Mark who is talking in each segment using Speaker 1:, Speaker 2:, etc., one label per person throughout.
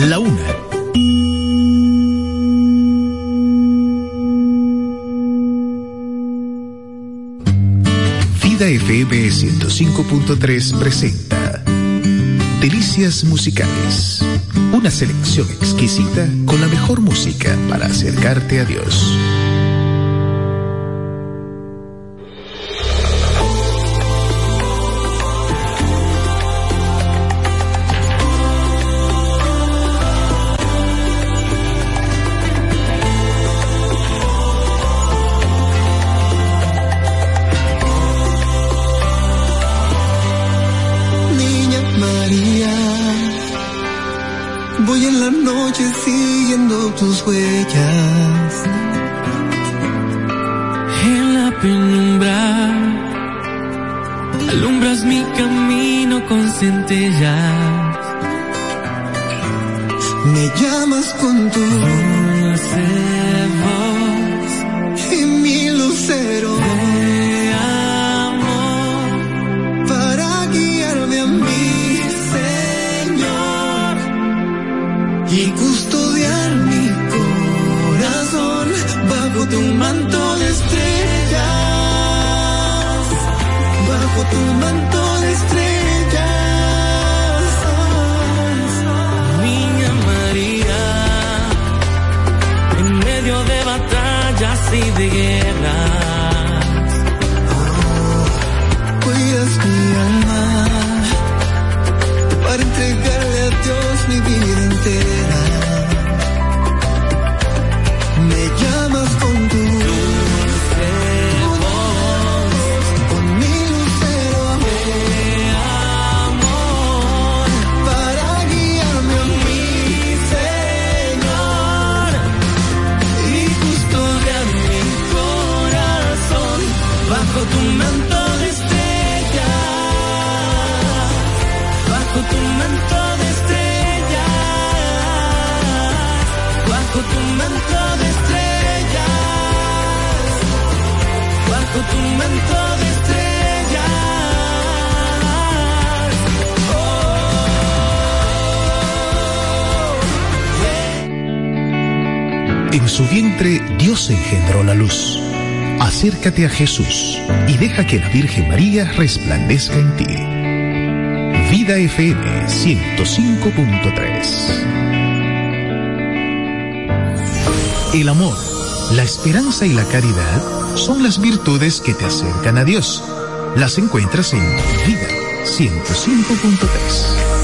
Speaker 1: la una. Vida FM 105.3 presenta Delicias Musicales. Una selección exquisita con la mejor música para acercarte a Dios. Acércate a Jesús y deja que la Virgen María resplandezca en ti. Vida FM 105.3 El amor, la esperanza y la caridad son las virtudes que te acercan a Dios. Las encuentras en Vida 105.3.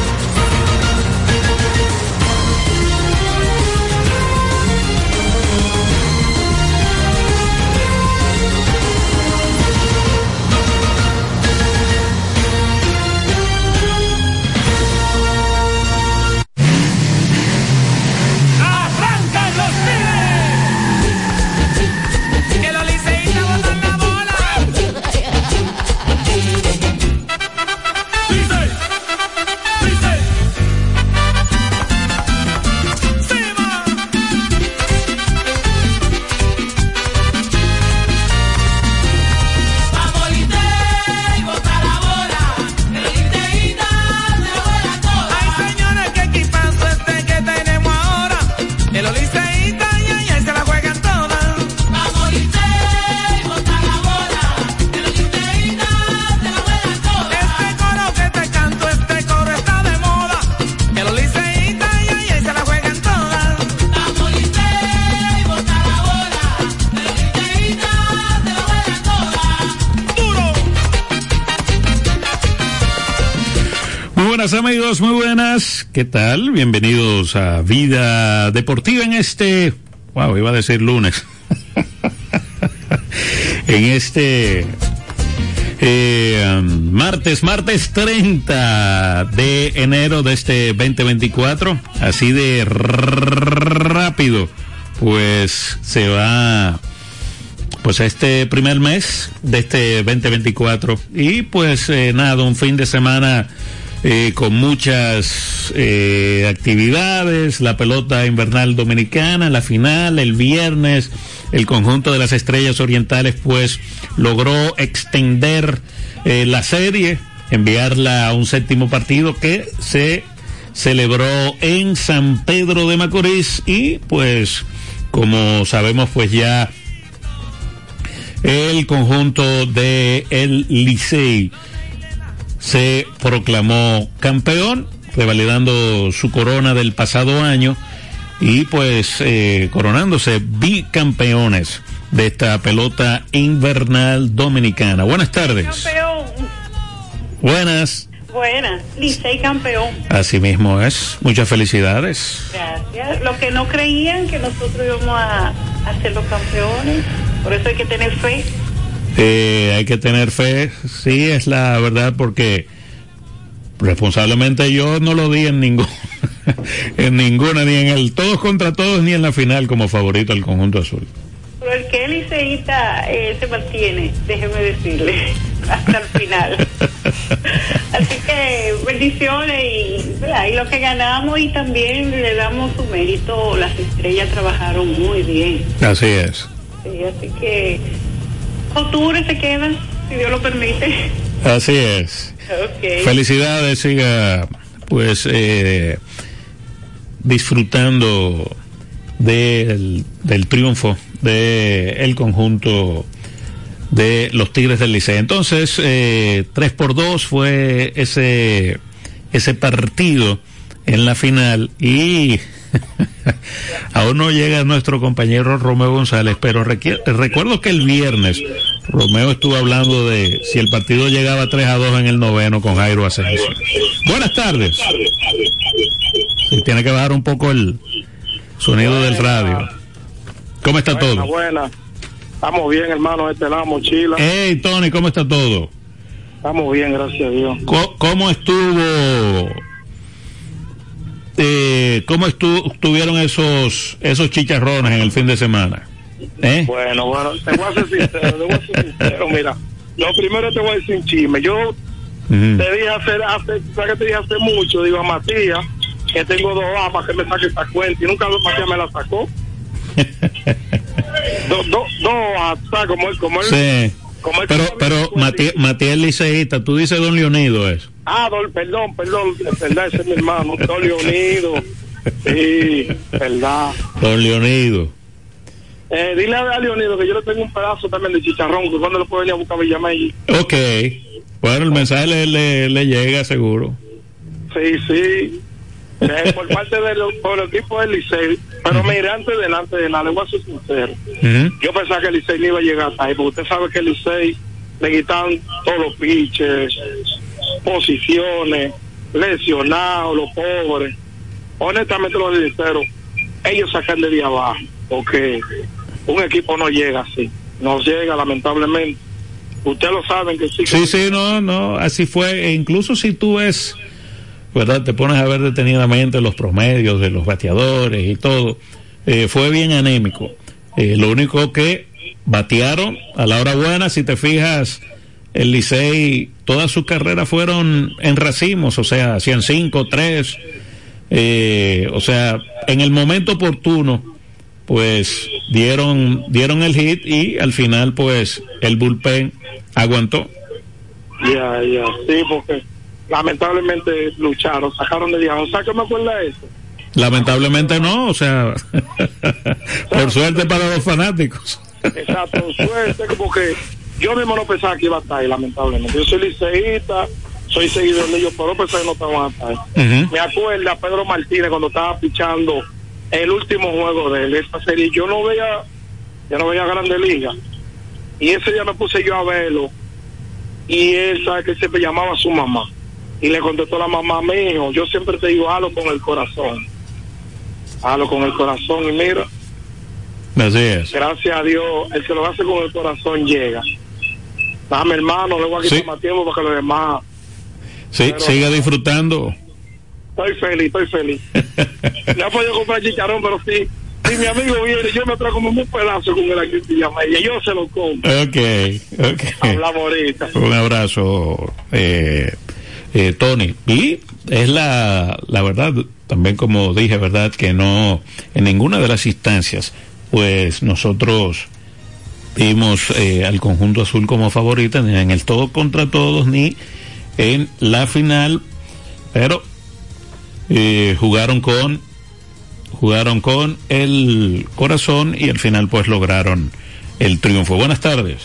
Speaker 2: Amigos, muy buenas. ¿Qué tal? Bienvenidos a Vida Deportiva en este, wow, iba a decir lunes. en este eh, um, martes, martes 30 de enero de este 2024. Así de rápido, pues se va pues este primer mes de este 2024 y pues eh, nada, un fin de semana con muchas eh, actividades, la pelota invernal dominicana, la final, el viernes, el conjunto de las estrellas orientales pues logró extender eh, la serie, enviarla a un séptimo partido que se celebró en San Pedro de Macorís y pues como sabemos pues ya el conjunto de el Licey se proclamó campeón, revalidando su corona del pasado año y pues eh, coronándose bicampeones de esta pelota invernal dominicana. Buenas tardes.
Speaker 3: Campeón.
Speaker 2: Buenas.
Speaker 3: Buenas, Licey campeón.
Speaker 2: Así mismo es. Muchas felicidades.
Speaker 3: Gracias. Los que no creían que nosotros íbamos a, a ser los campeones, por eso hay que tener fe.
Speaker 2: Eh, hay que tener fe, sí, es la verdad, porque responsablemente yo no lo di en ningún, en ninguna, ni en el todos contra todos, ni en la final como favorito al conjunto azul.
Speaker 3: Pero el que liceísta eh, se mantiene, déjeme decirle, hasta el final. Así que bendiciones y, lo que ganamos y también le damos su mérito, las estrellas trabajaron muy bien.
Speaker 2: Así es.
Speaker 3: Sí, así que octubre se quedan, si Dios lo permite.
Speaker 2: Así es.
Speaker 3: Okay.
Speaker 2: Felicidades, siga pues eh, disfrutando del, del triunfo del el conjunto de los Tigres del Liceo. Entonces, eh, 3 por 2 fue ese, ese partido en la final y aún no llega nuestro compañero Romeo González, pero recuerdo que el viernes Romeo estuvo hablando de si el partido llegaba 3 a 2 en el noveno con Jairo Asensio. Buenas tardes. Sí, tiene que bajar un poco el sonido del radio. ¿Cómo está
Speaker 4: buena,
Speaker 2: todo?
Speaker 4: Buena. Estamos bien, hermano, este lado, mochila.
Speaker 2: Hey, Tony, ¿cómo está todo?
Speaker 4: Estamos bien, gracias a Dios.
Speaker 2: ¿Cómo, cómo estuvo? Eh, ¿Cómo estu estuvieron esos esos chicharrones en el fin de semana? ¿Eh?
Speaker 4: Bueno, bueno, te voy a ser sincero, te voy a ser sincero, mira. Lo primero te voy a decir un chisme. Yo te dije hace, hace, ¿sabes que te dije hace mucho? Digo a Matías que tengo dos A para que me saque esta cuenta y nunca Matías me la sacó. Dos do, do A. Como él, como él.
Speaker 2: Sí.
Speaker 4: Como
Speaker 2: Pero, pero
Speaker 4: cuenta.
Speaker 2: Mati- Matías Liceísta, tú dices Don Leonido eso.
Speaker 4: Ah, Dol, perdón, perdón, verdad, ese es mi hermano, Dolio Unido. Sí, verdad.
Speaker 2: Don Leonido.
Speaker 4: Eh, dile a Leonido que yo le tengo un pedazo también de chicharrón, que cuando lo puede venir a buscar a Villamey.
Speaker 2: Ok. Bueno, el mensaje le, le, le llega seguro.
Speaker 4: Sí, sí. Eh, por parte del por el equipo del Licey. Pero mira, antes de antes de nada, le voy a ser sincero.
Speaker 2: Ujú.
Speaker 4: Yo pensaba que el Licey no iba a llegar hasta ahí, porque usted sabe que el Licey le quitan todos los pitches, posiciones, lesionados, los pobres. Honestamente, los sinceros, ellos sacan de día abajo, porque un equipo no llega así. No llega, lamentablemente. Ustedes lo saben que sí.
Speaker 2: Sí, sí, no, no, así fue. E incluso si tú ves, ¿verdad? Te pones a ver detenidamente los promedios de los bateadores y todo. eh, fue bien anémico. Eh, lo único que batearon a la hora buena, si te fijas, el Licey, todas sus carreras fueron en racimos, o sea, hacían cinco, tres, eh, o sea, en el momento oportuno, pues dieron, dieron el hit y al final, pues, el bullpen aguantó.
Speaker 4: Ya, ya, sí, porque lamentablemente lucharon, sacaron de día. O sea, que me acuerda de eso.
Speaker 2: Lamentablemente no, o sea, por suerte para los fanáticos.
Speaker 4: Exacto, suerte, porque yo mismo no pensaba que iba a estar ahí, lamentablemente. Yo soy liceísta, soy seguidor de ellos, pero pensaba que no estaban a estar ahí.
Speaker 2: Ujú.
Speaker 4: Me acuerda Pedro Martínez cuando estaba pichando el último juego de él, esta serie. Yo no veía, yo no veía Grande Liga. Y ese día me puse yo a verlo. Y él sabe que siempre llamaba a su mamá. Y le contestó la mamá, mi hijo, yo siempre te digo, halo con el corazón. Halo con el corazón. Y mira,
Speaker 2: Así es.
Speaker 4: gracias a Dios, el que lo hace con el corazón llega. Dame hermano, le voy a quitar
Speaker 2: Sí.
Speaker 4: más tiempo para que los demás.
Speaker 2: Sí, siga disfrutando.
Speaker 4: Estoy feliz, estoy feliz. No he podido comprar chicharrón, pero sí. Si mi amigo viene, yo me traigo como un pedazo con el aquí Villamella. Yo se lo compro.
Speaker 2: Ok, ok.
Speaker 4: Hablamos ahorita.
Speaker 2: Un abrazo, eh, eh, Tony. Y es la, la verdad, también como dije, verdad, que no, en ninguna de las instancias, pues nosotros vimos eh, al conjunto azul como favorita, ni en el todo contra todos, ni en la final, pero eh, jugaron con jugaron con el corazón y al final pues lograron el triunfo. Buenas tardes.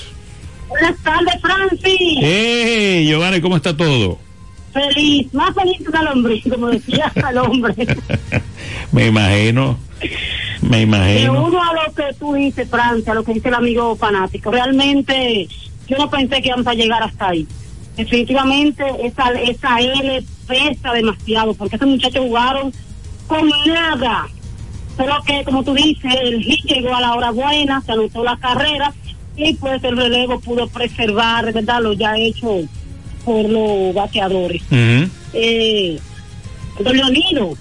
Speaker 5: Buenas tardes, Francis.
Speaker 2: ¡Hey, Giovanni, cómo está todo?
Speaker 5: Feliz, más feliz que el hombre, como decía el hombre.
Speaker 2: Me imagino, me
Speaker 5: De
Speaker 2: imagino.
Speaker 5: uno a lo que tú dices, Francia, lo que dice el amigo fanático. Realmente, yo no pensé que íbamos a llegar hasta ahí. Definitivamente, esa, esa L pesa demasiado, porque esos muchachos jugaron con nada. Solo que, como tú dices, el hit llegó a la hora buena, se anotó la carrera y pues el relevo pudo preservar, ¿verdad? Lo ya hecho por los bateadores.
Speaker 2: Ujú.
Speaker 5: Eh, don Leonido,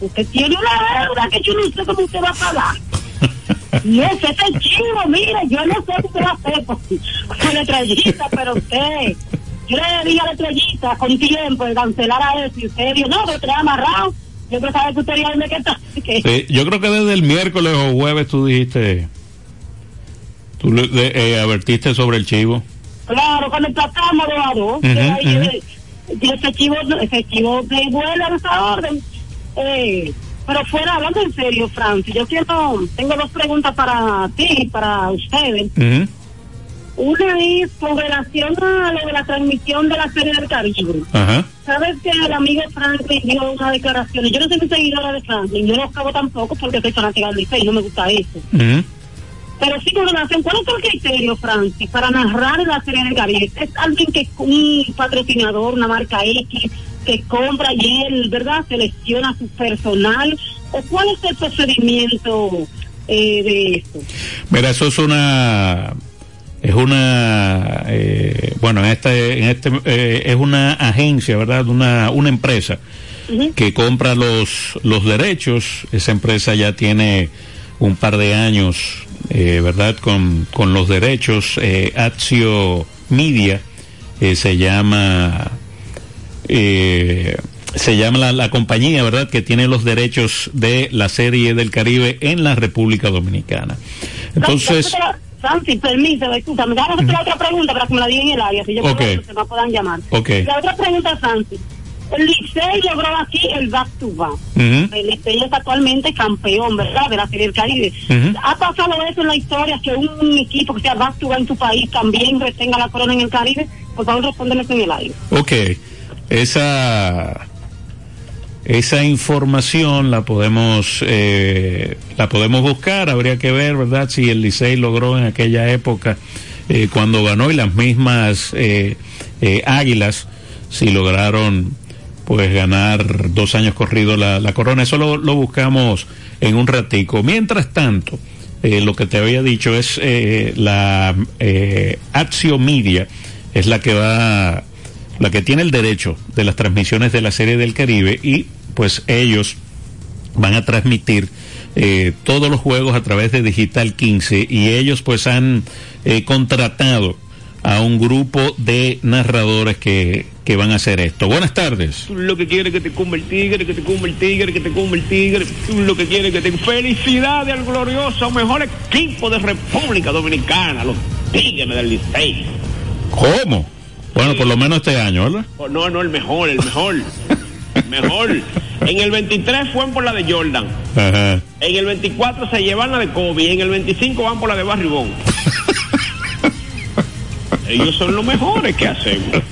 Speaker 5: usted tiene una deuda que yo no sé cómo usted va a pagar. No sé, ese es chivo, mire, yo no sé usted va a hacer con, la estrellita, pero usted, yo le dije a la estrellita con tiempo de cancelar a eso y usted dijo, no, pero te amarrado. Yo saber que usted ya dónde que está. que-
Speaker 2: Sí, yo creo que desde el miércoles o jueves tú dijiste, tú le- eh, advertiste sobre el chivo.
Speaker 5: Claro, cuando a que ahí,
Speaker 2: ujú.
Speaker 5: eh, y ese chivo, ese chivo de vuelo en esa orden. Eh, pero fuera, hablando en serio, Francis, yo quiero, tengo dos preguntas para ti para ustedes. Una es con relación a lo de la transmisión de la Serie del Caribe.
Speaker 2: Ajá.
Speaker 5: Sabes que el amigo Franklin dio una declaración. Yo no soy seguidora de Franklin, yo no lo acabo tampoco porque soy fanática del Licey, no me gusta eso. Pero sí con relación, ¿cuál es el criterio, Francis, para narrar la Serie del Caribe? ¿Es alguien que es un patrocinador, una marca X, que compra y él, ¿verdad?, selecciona su personal. ¿O cuál es el procedimiento eh, de esto?
Speaker 2: Mira, eso es una es una eh, bueno en este en este eh, es una agencia verdad una una empresa que compra los los derechos esa empresa ya tiene un par de años eh, verdad con con los derechos eh, Axio Media eh, se llama eh, se llama la, la compañía, ¿verdad?, que tiene los derechos de la serie del Caribe en la República Dominicana. Entonces,
Speaker 5: Francis, permíteme, escúchame, hacer la otra pregunta para que me la digan en el área, si yo
Speaker 2: Ok.
Speaker 5: creo que se me puedan llamar.
Speaker 2: Ok.
Speaker 5: La otra pregunta, Francis. El Licey logró aquí el back to back. El Licey es actualmente campeón, ¿verdad? De la Serie del Caribe. ¿Ha pasado eso en la historia que un equipo que sea back to back en tu país también retenga la corona en el Caribe? Por favor, respóndeme en el aire.
Speaker 2: ok, esa esa información la podemos eh, la podemos buscar, habría que ver, ¿verdad?, si el Licey logró en aquella época eh, cuando ganó y las mismas eh, eh, Águilas si lograron pues ganar dos años corridos la, la corona. Eso lo, lo buscamos en un ratico. Mientras tanto, eh, lo que te había dicho es eh, la eh, Axio Media es la que va, la que tiene el derecho de las transmisiones de la Serie del Caribe y pues ellos van a transmitir eh, todos los juegos a través de Digital 15 y ellos pues han eh, contratado a un grupo de narradores que, que van a hacer esto. Buenas tardes.
Speaker 6: Lo que quieres que te cumba el tigre, que te cumba el tigre, que te cumba el tigre. Lo que quieres que te... Felicidades al glorioso mejor equipo de República Dominicana, los Tigres del Licey.
Speaker 2: ¿Cómo? Bueno, por lo menos este año, ¿verdad?
Speaker 6: Oh, no, no, el mejor, el mejor. El mejor. En el 23 fue por la de Jordan.
Speaker 2: Ajá.
Speaker 6: En el 24 se llevan la de Kobe. En el 25 van por la de Barribón. Ellos son los mejores que hacemos.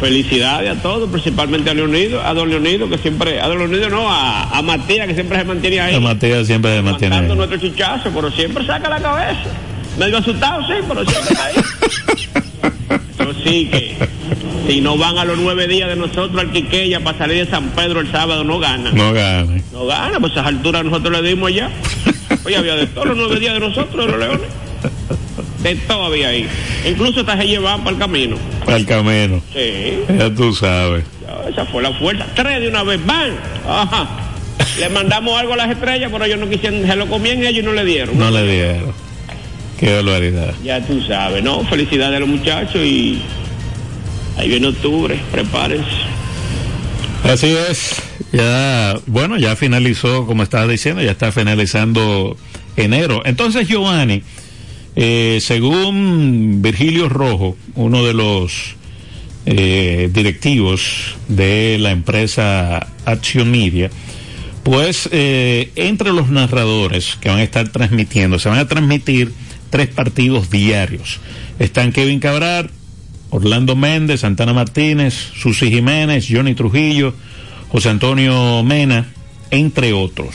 Speaker 6: Felicidades a todos, principalmente a Leonido, a don Leonido, que siempre, a don Leonido no, a, a Matías, que siempre se mantiene ahí.
Speaker 2: La Matías siempre se mantiene ahí.
Speaker 6: nuestro chichazo, pero siempre saca la cabeza. Medio asustado, sí, pero siempre está ahí. Eso sí que si no van a los nueve días de nosotros al Quiqueya para salir de San Pedro el sábado, no ganan.
Speaker 2: No gane.
Speaker 6: No gana, pues a esas alturas nosotros le dimos ya. Oye, había de todos los nueve días de nosotros, los leones. De todo había ahí. Incluso hasta se llevaban para el camino.
Speaker 2: Para el camino.
Speaker 6: Sí,
Speaker 2: Ya tú sabes.
Speaker 6: esa fue la fuerza. Tres de una vez, van. Ajá. Le mandamos algo a las estrellas, pero ellos no quisieron, se lo comían ellos y no le dieron.
Speaker 2: No le dieron. Qué barbaridad.
Speaker 6: Ya tú sabes, ¿no? Felicidades a los muchachos y Ahí viene octubre, prepárense.
Speaker 2: Así es. Ya, bueno, ya finalizó, como estaba diciendo, ya está finalizando enero. Entonces, Giovanni, eh, según Virgilio Rojo, uno de los eh, directivos de la empresa Action Media, pues eh, entre los narradores que van a estar transmitiendo, se van a transmitir tres partidos diarios. Están Kevin Cabral, Orlando Méndez, Santana Martínez, Susi Jiménez, Johnny Trujillo, José Antonio Mena, entre otros.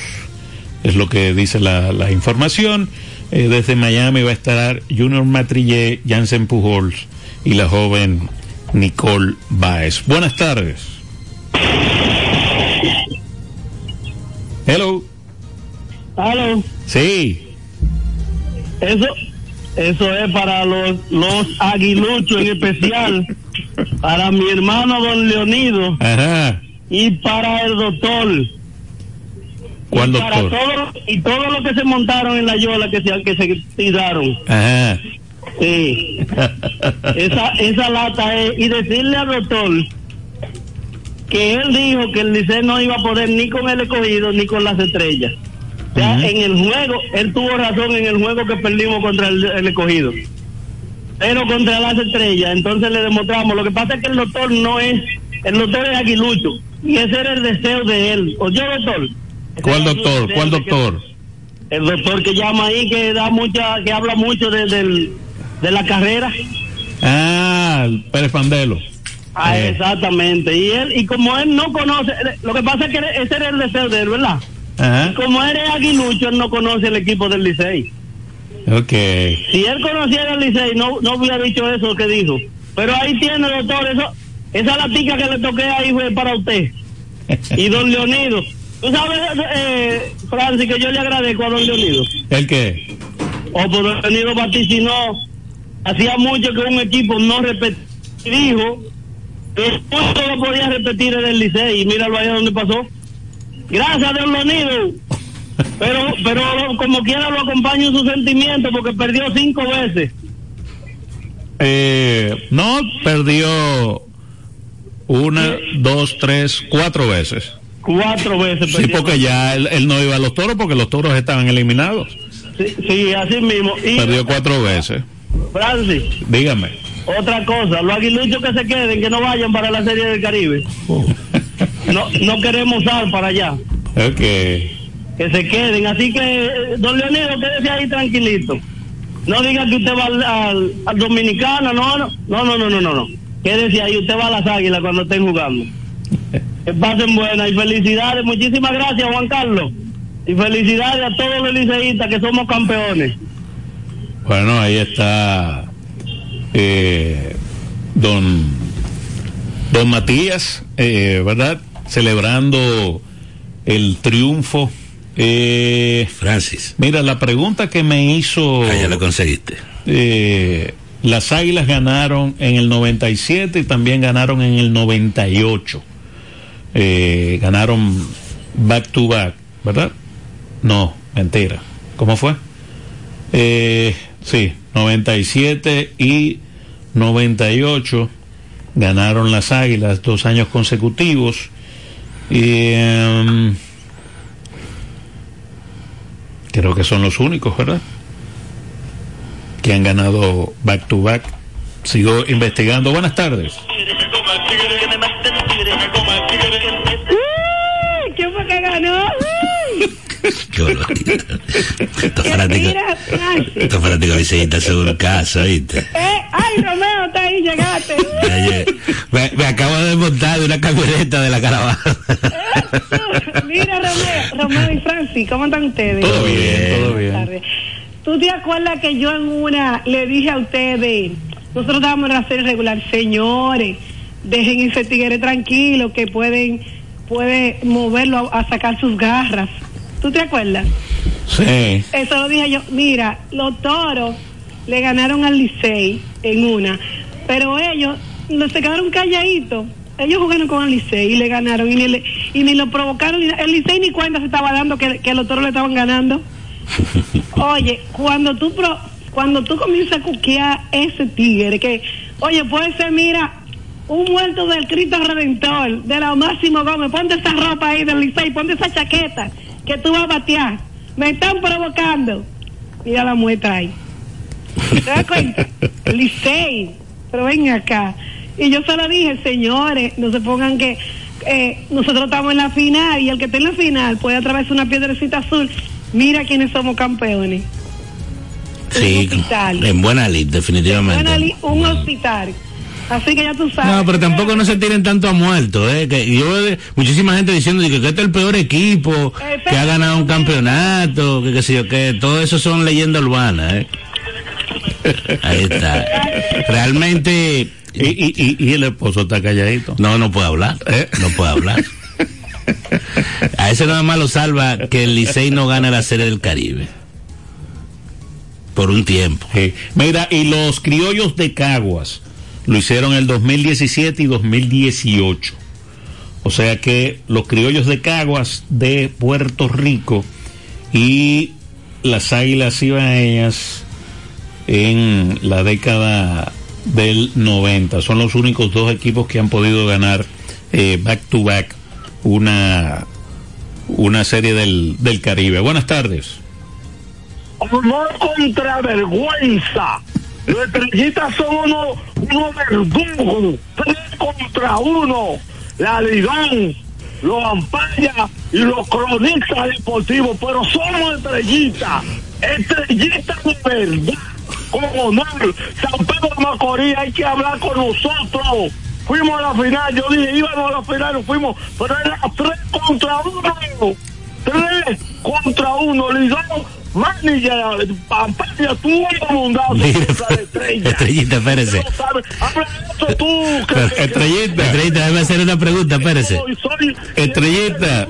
Speaker 2: Es lo que dice la información. Eh, desde Miami va a estar Junior Matrillé, Jansen Pujols y la joven Nicole Baez. Buenas tardes. Hello.
Speaker 7: Aló,
Speaker 2: Sí.
Speaker 7: eso, eso es para los, los aguiluchos en especial, para mi hermano don Leonido
Speaker 2: Ajá.
Speaker 7: y para el doctor.
Speaker 2: ¿Cuál
Speaker 7: y para todo- y todos los que se montaron en la yola que se, que se tiraron.
Speaker 2: Ajá.
Speaker 7: Sí. esa, esa lata es, y decirle al doctor que él dijo que el Liceo no iba a poder ni con el escogido ni con las estrellas. O sea, en el juego, él tuvo razón en el juego que perdimos contra el, el escogido. Pero contra las estrellas, entonces le demostramos. Lo que pasa es que el doctor no es, el doctor es aguilucho. Y ese era el deseo de él. ¿Oye, doctor?
Speaker 2: ¿Cuál doctor? ¿Cuál
Speaker 7: de
Speaker 2: doctor?
Speaker 7: el doctor que llama ahí que da mucha que habla mucho de, del- de la carrera
Speaker 2: Ah, el Pérez Pandelo.
Speaker 7: ah,
Speaker 2: Eh.
Speaker 7: exactamente y él y como él no conoce lo que pasa es que ese era el deseo de él verdad
Speaker 2: Ajá.
Speaker 7: y como él es aguilucho él no conoce el equipo del Licey
Speaker 2: Ok.
Speaker 7: si él conociera el Licey no no hubiera dicho eso que dijo pero ahí tiene doctor eso esa latica que le toqué ahí fue para usted y don Leonido tú sabes eh, Francis que yo le agradezco a don Leonido
Speaker 2: ¿El qué?
Speaker 7: o por don Leonido vaticinó hacía mucho que un equipo no repetía dijo que no lo podía repetir en el Licey y míralo ahí donde pasó gracias don Leonido pero pero como quiera lo acompaño en su sentimiento porque perdió cinco veces
Speaker 2: Eh, no, perdió una, dos, tres, cuatro veces.
Speaker 7: Cuatro veces.
Speaker 2: Sí, porque ya él, él, no iba a los toros porque los toros estaban eliminados.
Speaker 7: Sí, sí así mismo. Y
Speaker 2: Perdió cuatro veces.
Speaker 7: Francis.
Speaker 2: Dígame.
Speaker 7: Otra cosa, los aguiluchos que se queden, que no vayan para la Serie del Caribe. Oh. No, no queremos ir para allá.
Speaker 2: Ok.
Speaker 7: Que se queden. Así que, eh, don Leonido, quédese ahí tranquilito. No diga que usted va al, al, Dominicana, no, no, no, no, no, no, no. Quédese ahí, usted va a las águilas cuando estén jugando. Que pasen buenas y felicidades. Muchísimas gracias, Juan Carlos. Y felicidades a todos los liceístas que somos campeones.
Speaker 2: Bueno, ahí está eh, don, don Matías, eh, ¿verdad? Celebrando el triunfo. Eh,
Speaker 8: Francis,
Speaker 2: mira, la pregunta que me hizo...
Speaker 8: ah, ya lo conseguiste.
Speaker 2: eh, las Águilas ganaron en el 97 y también ganaron en el 98. Eh, ganaron back to back, ¿verdad? No, mentira. ¿Cómo fue? Eh, sí, 97 y 98 ganaron las Águilas dos años consecutivos. Y em, creo que son los únicos, ¿verdad? Que han ganado back to back. Sigo investigando. Buenas tardes.
Speaker 3: ¡Uy! ¿Quién fue que ganó?
Speaker 8: Qué barbaridad. Estos
Speaker 3: ¡Qué
Speaker 8: fanáticos, estos fanáticos liceístas son un caso, ¿viste?
Speaker 3: Eh, ¡Ay, Romeo, está ahí, llegaste!
Speaker 8: Me, me acabo de montar de una camioneta de la caravana.
Speaker 3: Mira, Romeo, Romeo y Francis, ¿cómo están ustedes?
Speaker 2: Todo bien, todo bien.
Speaker 3: ¿Tú te acuerdas que yo en una le dije a ustedes, nosotros estábamos en la serie regular, señores, dejen ese tigre tranquilo que pueden puede moverlo a, a sacar sus garras? ¿Tú te acuerdas?
Speaker 2: Sí.
Speaker 3: Eso lo dije yo. Mira, los toros le ganaron al Licey en una, pero ellos no se quedaron calladitos. Ellos jugaron con el Licey y le ganaron y ni, le- y ni lo provocaron. ni- el Licey ni cuenta se estaba dando que, que los toros le estaban ganando. Oye, cuando tú pro- cuando tú comienzas a cuquear ese tigre, que, oye, puede ser, mira,
Speaker 5: un muerto del Cristo Redentor, de la Máximo Gómez. Ponte esa ropa ahí del Licey, ponte esa chaqueta que tú vas a batear. Me están provocando. Mira la muestra ahí. ¿Te das cuenta? Licey, pero ven acá. Y yo se lo dije, señores, no se pongan que eh, nosotros estamos en la final y el que esté en la final puede atravesar una piedrecita azul. Mira quiénes somos campeones.
Speaker 8: Sí, en buena lid, definitivamente.
Speaker 5: Buena li- un hospital. Así que ya tú sabes.
Speaker 8: No, pero tampoco no se tiren tanto a muertos, ¿eh? Que yo veo muchísima gente diciendo que, que este es el peor equipo, que ha ganado un campeonato, que qué sé yo, que todo eso son leyendas urbanas, ¿eh? Ahí está. Realmente...
Speaker 2: Y, y, y, y el esposo está calladito.
Speaker 8: No, no puede hablar. No puede hablar. A ese nada más lo salva que el Licey no gane la Serie del Caribe. Por un tiempo.
Speaker 2: Sí. Mira, y los criollos de Caguas lo hicieron el 2017 y 2018. O sea que los criollos de Caguas de Puerto Rico y las águilas ibaeñas en la década del 90 son los únicos dos equipos que han podido ganar eh, back to back una una serie del, del Caribe. Buenas tardes.
Speaker 4: Honor contra vergüenza. Los estrellitas son unos uno verdugos. Tres contra uno. La Lidón, los Ampaya y los cronistas deportivos. Pero somos estrellitas. Estrellitas de verdad. Con honor. San Pedro Macorís, hay que hablar con nosotros. Fuimos a la final, yo dije, íbamos a la final, nos fuimos, pero era tres contra uno. Tres contra uno, Lidón, manager, Pampaya, tú la estrella.
Speaker 8: Estrellita, espérese.
Speaker 4: No tú. que- que-
Speaker 2: Estrellita.
Speaker 8: Estrellita, déjame hacer una pregunta, espérese.
Speaker 4: soy-
Speaker 2: Estrellita.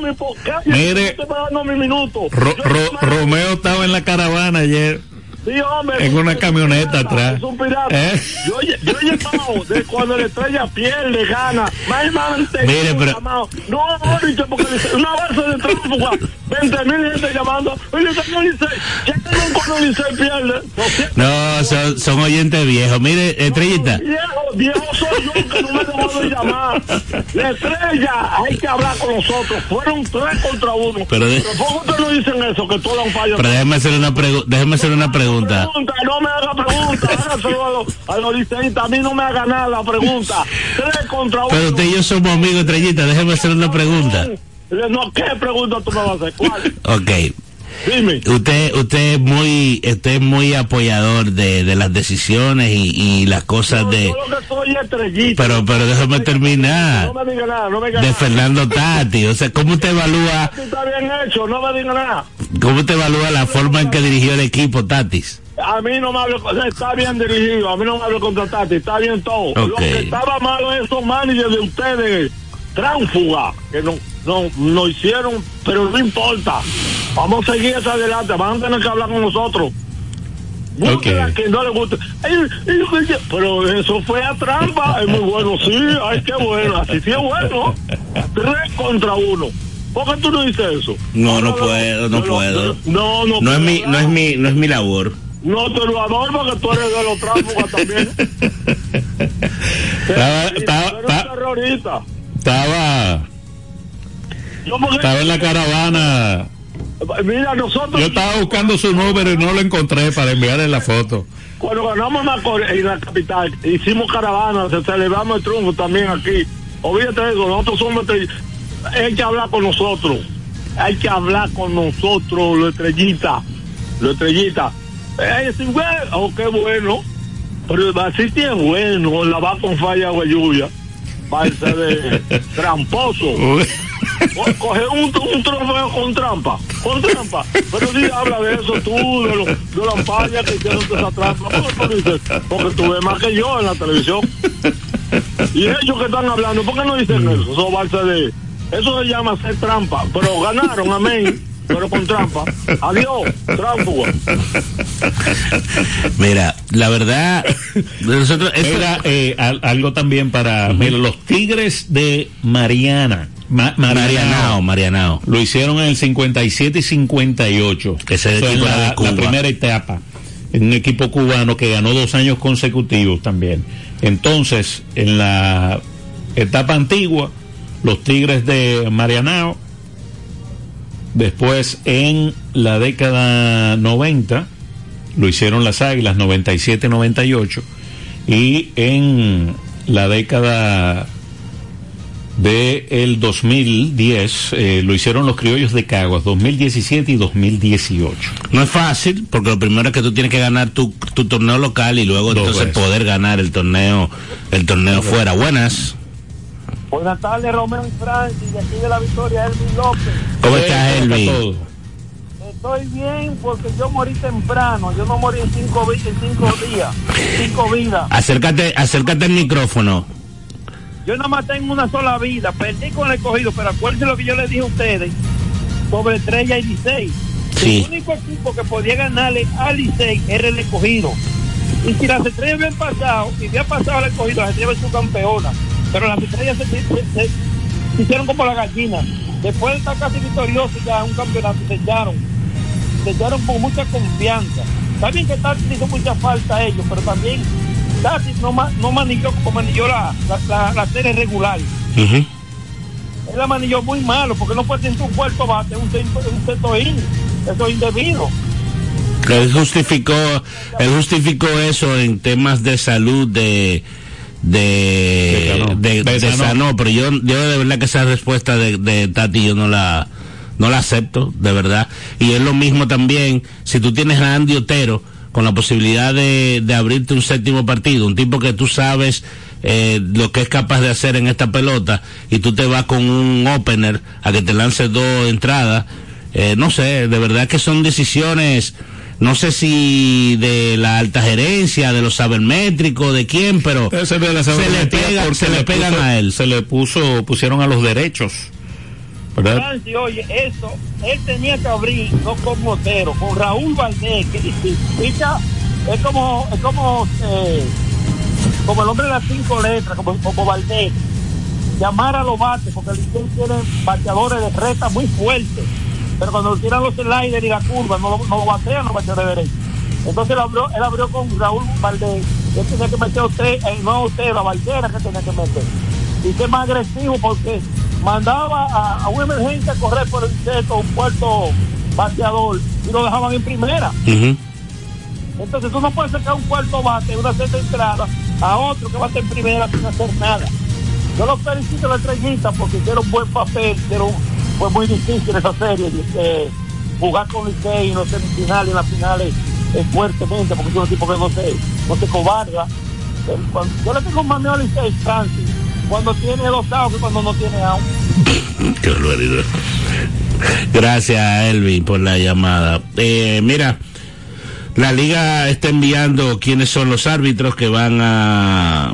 Speaker 2: Mire.
Speaker 4: mi.
Speaker 2: Ro- Ro- Romeo estaba en la caravana ayer.
Speaker 4: Sí, hombre,
Speaker 2: En una
Speaker 4: un
Speaker 2: camioneta
Speaker 4: pirata,
Speaker 2: atrás.
Speaker 4: Es un pirata.
Speaker 2: ¿Eh?
Speaker 4: Yo, he- yo he llamado de cuando la estrella pierde, gana. Más
Speaker 8: Mire, pero-
Speaker 4: llamado. No, ahorita, porque dice, una base de tránsito, 20 mil gente llamando. Oye, señor Licey, ¿qué tengo cuando Licey pierde?
Speaker 8: No, son, son oyentes viejos. Mire, Estrellita.
Speaker 4: Viejo, viejo soy yo que no me dejó de llamar. La estrella, hay que hablar con nosotros. Fueron tres contra uno.
Speaker 8: Pero de-
Speaker 4: ¿por qué ustedes no dicen eso? Que todos han fallado.
Speaker 8: Pero déjeme hacer una, pregu- déjeme hacer una pregunta.
Speaker 4: Pregunta, no me haga pregunta, hágaselo a los, a los liceístas, a mí no me haga nada la pregunta. Tres contra uno.
Speaker 8: Pero usted y yo somos amigos, Estrellita. Déjeme hacer una pregunta.
Speaker 4: No, ¿qué pregunta tú me vas a hacer? ¿Cuál?
Speaker 8: Ok.
Speaker 4: Dime.
Speaker 8: Usted, usted es muy, usted es muy apoyador de, de las decisiones y, y las cosas de,
Speaker 4: Yo lo que soy
Speaker 8: pero, pero déjame terminar.
Speaker 4: No me diga nada, no me diga
Speaker 8: De. Fernando Tati. O sea, ¿cómo usted evalúa,
Speaker 4: Está bien hecho, no me diga nada.
Speaker 8: cómo usted evalúa la forma en que dirigió el equipo Tatis?
Speaker 4: A mí no me hable, está bien dirigido, a mí no me hable contra Tati, está bien todo. Lo
Speaker 8: Ok.
Speaker 4: que estaba malo es esos managers de ustedes, tránfuga, que no, no, no hicieron, pero no importa. Vamos a seguir hacia adelante, van a tener que hablar con nosotros. A quien no le ay, Pero eso fue a trampa, es muy bueno, sí, ay, qué bueno, así sí es bueno. Tres contra uno. ¿Por qué tú no dices eso?
Speaker 8: No, no puedo, no puedo.
Speaker 4: No, no
Speaker 8: No es mi, no es mi, no es mi labor.
Speaker 4: No te lo adoro porque tú eres de los tránsfugas también.
Speaker 2: Estaba,
Speaker 4: terrorista.
Speaker 2: Estaba, estaba en la caravana.
Speaker 4: Mira, nosotros
Speaker 2: Yo estaba buscando su número y no lo encontré para enviarle la foto.
Speaker 4: cuando ganamos en Macorís, en la capital, hicimos caravana, se celebramos el triunfo también aquí. Olvídate de eso, nosotros somos Hay que hablar con nosotros. Hay que hablar con nosotros, los estrellitas. Los estrellitas. Eh, sí, güey, oh, qué bueno. Pero así tiene bueno, la va con falla y lluvia. Va a ser de tramposo. Co- Coger un, un trofeo con trampa, con trampa. Pero sí habla de eso tú, de, lo, de la ampalla que hicieron esa trampa. ¿Por qué dices? Porque tú ves más que yo en la televisión. Y ellos que están hablando, ¿por qué no dicen eso? Eso va a ser de... Eso se llama hacer trampa. Pero ganaron, amén. Pero con trampa. Adiós, tránsfuga.
Speaker 8: Mira, la verdad, nosotros, eso-
Speaker 2: Era eh, al- algo también para mira, los Tigres de Mariana. Ma-
Speaker 8: Marianao, Marianao.
Speaker 2: Lo hicieron en el 57 y 58.
Speaker 8: Ese es el equipo de
Speaker 2: la,
Speaker 8: Cuba.
Speaker 2: la primera etapa. En un equipo cubano que ganó dos años consecutivos también. Entonces, en la etapa antigua, los Tigres de Marianao, después en la década 90, lo hicieron las Águilas 97-98, y en la década de el 2010 eh, lo hicieron los criollos de Caguas 2017 y 2018
Speaker 8: No es fácil, porque lo primero es que tú tienes que ganar tu, tu torneo local y luego
Speaker 2: Dos
Speaker 8: entonces
Speaker 2: veces.
Speaker 8: poder ganar el torneo, el torneo fuera. Buenas.
Speaker 9: Buenas tardes, Romeo y Francis, de aquí de la Victoria, Elvin López.
Speaker 8: ¿Cómo estás, Elvin?
Speaker 9: Estoy bien porque yo morí temprano, yo no morí en cinco, en cinco días, cinco vidas.
Speaker 8: Acércate, acércate al micrófono.
Speaker 9: Yo nada más tengo una sola vida, perdí con el escogido, pero acuérdense lo que yo les dije a ustedes sobre Estrella y Licey.
Speaker 8: Sí.
Speaker 9: El único equipo que podía ganarle a Licey era el escogido. Y si las estrellas habían pasado, y había pasado el escogido, las estrellas son campeonas. Pero las estrellas se, se- se- se hicieron como la gallina. Después de estar casi victoriosos ya en un campeonato, se echaron. Se echaron con mucha confianza. Está bien que Tati hizo mucha falta a ellos, pero también Tati no, no manilló como manilló la, la, la, la serie regular.
Speaker 8: Ujú.
Speaker 9: Él la manilló muy malo, porque no puede tener un cuarto bate, un, un in. Eso es indebido.
Speaker 8: Él justificó, él justificó eso en temas de salud de de de, de. Sanó, pero yo, yo de verdad que esa respuesta de, de Tati yo no la no la acepto, de verdad. Y es lo mismo también si tú tienes a Andy Otero con la posibilidad de, de abrirte un séptimo partido, un tipo que tú sabes eh, lo que es capaz de hacer en esta pelota y tú te vas con un opener a que te lance dos entradas, eh, no sé, de verdad que son decisiones, no sé si de la alta gerencia, de los sabermétricos, de quién, pero
Speaker 2: la
Speaker 8: se le, pega, se le pegan
Speaker 2: puso-
Speaker 8: a él.
Speaker 2: Se le puso, pusieron a los derechos. ¿Verdad?
Speaker 9: Francis, oye, eso, él tenía que abrir, no con Motero, con Raúl Valdés, que ficha, es como, es como, eh, como el hombre de las cinco letras, como, como Valdés, llamar a los bates, porque el tiene bateadores de reta muy fuertes, pero cuando tiran los sliders y la curva, no, lo- no lo batean los bateadores de derecha. Entonces él abrió, él abrió con Raúl Valdés, él tenía que meter usted, eh, no usted, la Valdera que tenía que meter. Y que más agresivo porque mandaba a, a una emergencia a correr por el seto un puerto bateador y lo dejaban en primera. Entonces tú no puedes sacar un cuarto bate, una sexta entrada, a otro que bate en primera sin hacer nada. Yo los felicito a la estrellita porque hicieron buen papel, hicieron, fue muy difícil esa serie, jugar con Licey en los semifinales, en las finales eh, fuertemente, porque es un tipo que no se, no se cobarda. Yo le tengo un maneo a Licey, Francis, cuando tiene dos outs que cuando no tiene out.
Speaker 8: Qué barbaridad. Gracias, Elvin, por la llamada. Eh, mira, la liga está enviando quiénes son los árbitros que van a,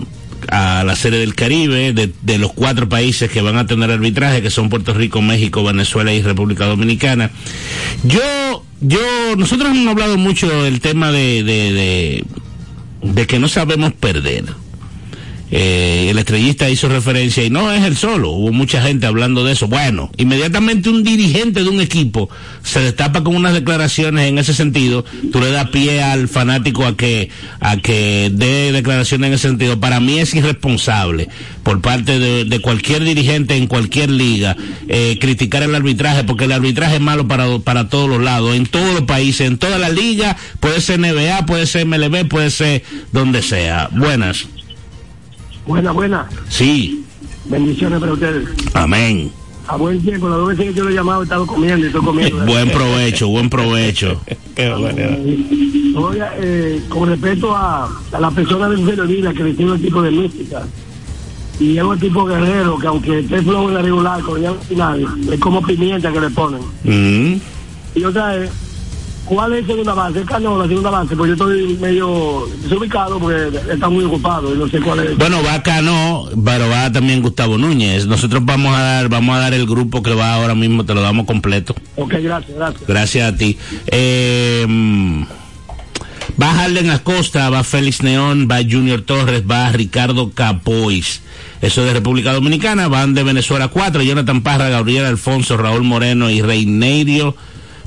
Speaker 8: a la Serie del Caribe, de, de los cuatro países que van a tener arbitraje, que son Puerto Rico, México, Venezuela y República Dominicana. Yo, yo, nosotros hemos hablado mucho del tema de, de, que no sabemos perder. Eh, el estrellista hizo referencia y no es el solo, hubo mucha gente hablando de eso. Bueno, inmediatamente un dirigente de un equipo se destapa con unas declaraciones en ese sentido, tú le das pie al fanático a que a que dé declaraciones en ese sentido. Para mí es irresponsable por parte de, cualquier dirigente en cualquier liga eh, criticar el arbitraje, porque el arbitraje es malo para, para todos los lados, en todos los países, en toda la liga, puede ser NBA, puede ser MLB, puede ser donde sea. Buenas.
Speaker 10: Buena, buena.
Speaker 8: Sí,
Speaker 10: Bendiciones para ustedes.
Speaker 8: amén.
Speaker 10: A buen tiempo, las dos veces que yo lo he llamado he estado comiendo y estoy comiendo.
Speaker 8: Buen provecho, buen provecho.
Speaker 2: Qué barbaridad.
Speaker 10: Oiga, eh, con respecto a, a la persona de Vida que le tiene un tipo de mística y es un tipo guerrero que aunque esté flojo en la regular, llega al final, es como pimienta que le ponen.
Speaker 8: Mm.
Speaker 10: Y otra es, ¿cuál es segunda base? ¿Es Cano la segunda base? Porque yo estoy medio desubicado porque está muy ocupado y no sé cuál es.
Speaker 8: Bueno, va Cano, pero va también Gustavo Núñez. Nosotros vamos a dar, vamos a dar el grupo que va ahora mismo, te lo damos completo.
Speaker 10: Ok, gracias, gracias.
Speaker 8: Gracias a ti. Eh, va Harden Acosta, va Félix Neón, va Junior Torres, va Ricardo Capois. Eso de República Dominicana, van de Venezuela cuatro, Jonathan Parra, Gabriel Alfonso, Raúl Moreno y Reinerio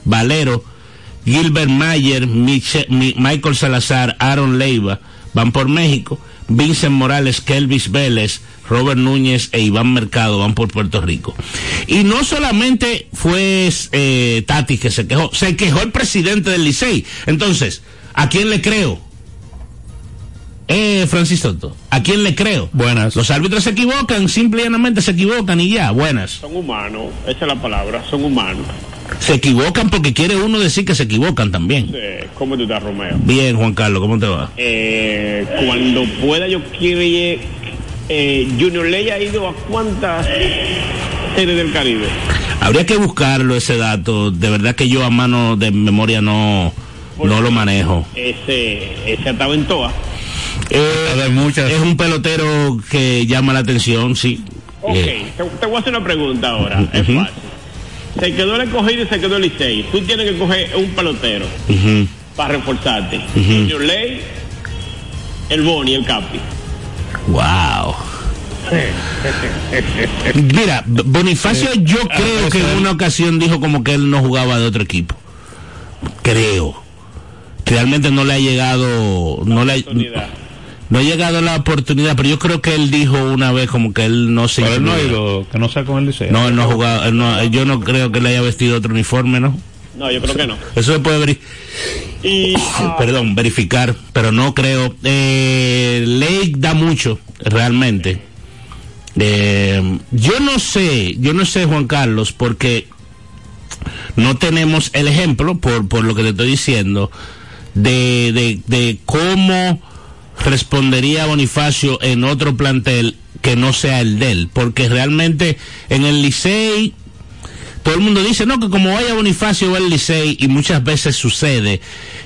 Speaker 8: Valero. Gilbert Mayer, Michael Salazar, Aaron Leiva van por México. Vincent Morales, Kelvis Vélez, Robert Núñez e Iván Mercado van por Puerto Rico. Y no solamente fue eh, Tati que se quejó, se quejó el presidente del Licey. Entonces, ¿a quién le creo? Eh, Francis Soto, ¿a quién le creo?
Speaker 2: Buenas.
Speaker 8: Los árbitros se equivocan, simplemente se equivocan y ya, buenas.
Speaker 6: Son humanos, esa es la palabra, son humanos.
Speaker 8: Se equivocan porque quiere uno decir que se equivocan también.
Speaker 6: Sí, ¿Cómo tú estás, Romeo?
Speaker 8: Bien, Juan Carlos, ¿cómo te va?
Speaker 6: Eh, cuando pueda yo quiero ir, eh, Junior Ley ha ido a cuántas series del Caribe.
Speaker 8: Habría que buscarlo ese dato. De verdad que yo a mano de memoria no, no lo manejo.
Speaker 6: Ese, ese estaba en toa.
Speaker 8: Eh, Es un pelotero que llama la atención, sí.
Speaker 6: Ok,
Speaker 8: Eh,
Speaker 6: te, te voy a hacer una pregunta ahora. Es
Speaker 8: Ujú.
Speaker 6: fácil. Se quedó el escogido y se quedó el Licey. Tú tienes que coger un pelotero para reforzarte.
Speaker 8: Ujú.
Speaker 6: Junior Ley, el Boni, el Capi.
Speaker 8: Wow. Mira, Bonifacio yo creo que en una ocasión dijo como que él no jugaba de otro equipo. Creo. Realmente no le ha llegado, no le ha, no ha llegado la oportunidad, pero yo creo que él dijo una vez como que él no se
Speaker 2: Pero él no ha ido, que no sea con el liceo.
Speaker 8: No, él no ha jugado, él no- yo no creo que le haya vestido otro uniforme, ¿no?
Speaker 6: No, yo creo que no.
Speaker 8: Eso se puede ver,
Speaker 6: Y ah,
Speaker 8: perdón, verificar, pero no creo. Eh, Ley da mucho, realmente. Eh, yo no sé, yo no sé, Juan Carlos, porque no tenemos el ejemplo, por, por lo que te estoy diciendo, de, de, de cómo respondería Bonifacio en otro plantel que no sea el de él, porque realmente en el Licey todo el mundo dice, no, que como vaya Bonifacio va al Licey y muchas veces sucede.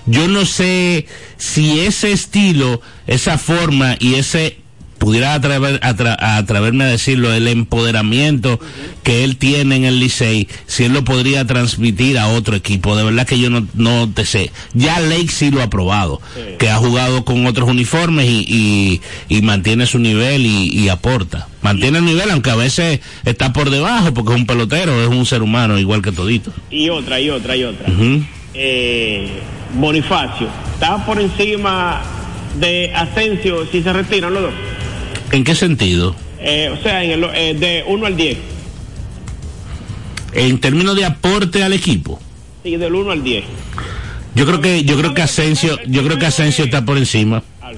Speaker 8: Yo no sé si ese estilo, esa forma y ese pudiera atrever, atra- atreverme a decirlo, el empoderamiento que él tiene en el Licey, si él lo podría transmitir a otro equipo. De verdad que yo no, no te sé. Ya sí lo ha probado, que ha jugado con otros uniformes y, y, y mantiene su nivel y, y aporta. Mantiene el nivel, aunque a veces está por debajo, porque es un pelotero, es un ser humano igual que todito.
Speaker 6: y otra, y otra, y otra. Eh, Bonifacio, está por encima de Asensio si se retiran los dos.
Speaker 8: ¿En qué sentido?
Speaker 6: Eh, o sea, en el, eh, de 1 al 10.
Speaker 8: En términos de aporte al equipo.
Speaker 6: Sí, del 1 al 10.
Speaker 8: Yo creo que yo creo que Asensio, yo creo que Asensio está por encima.
Speaker 6: Ah,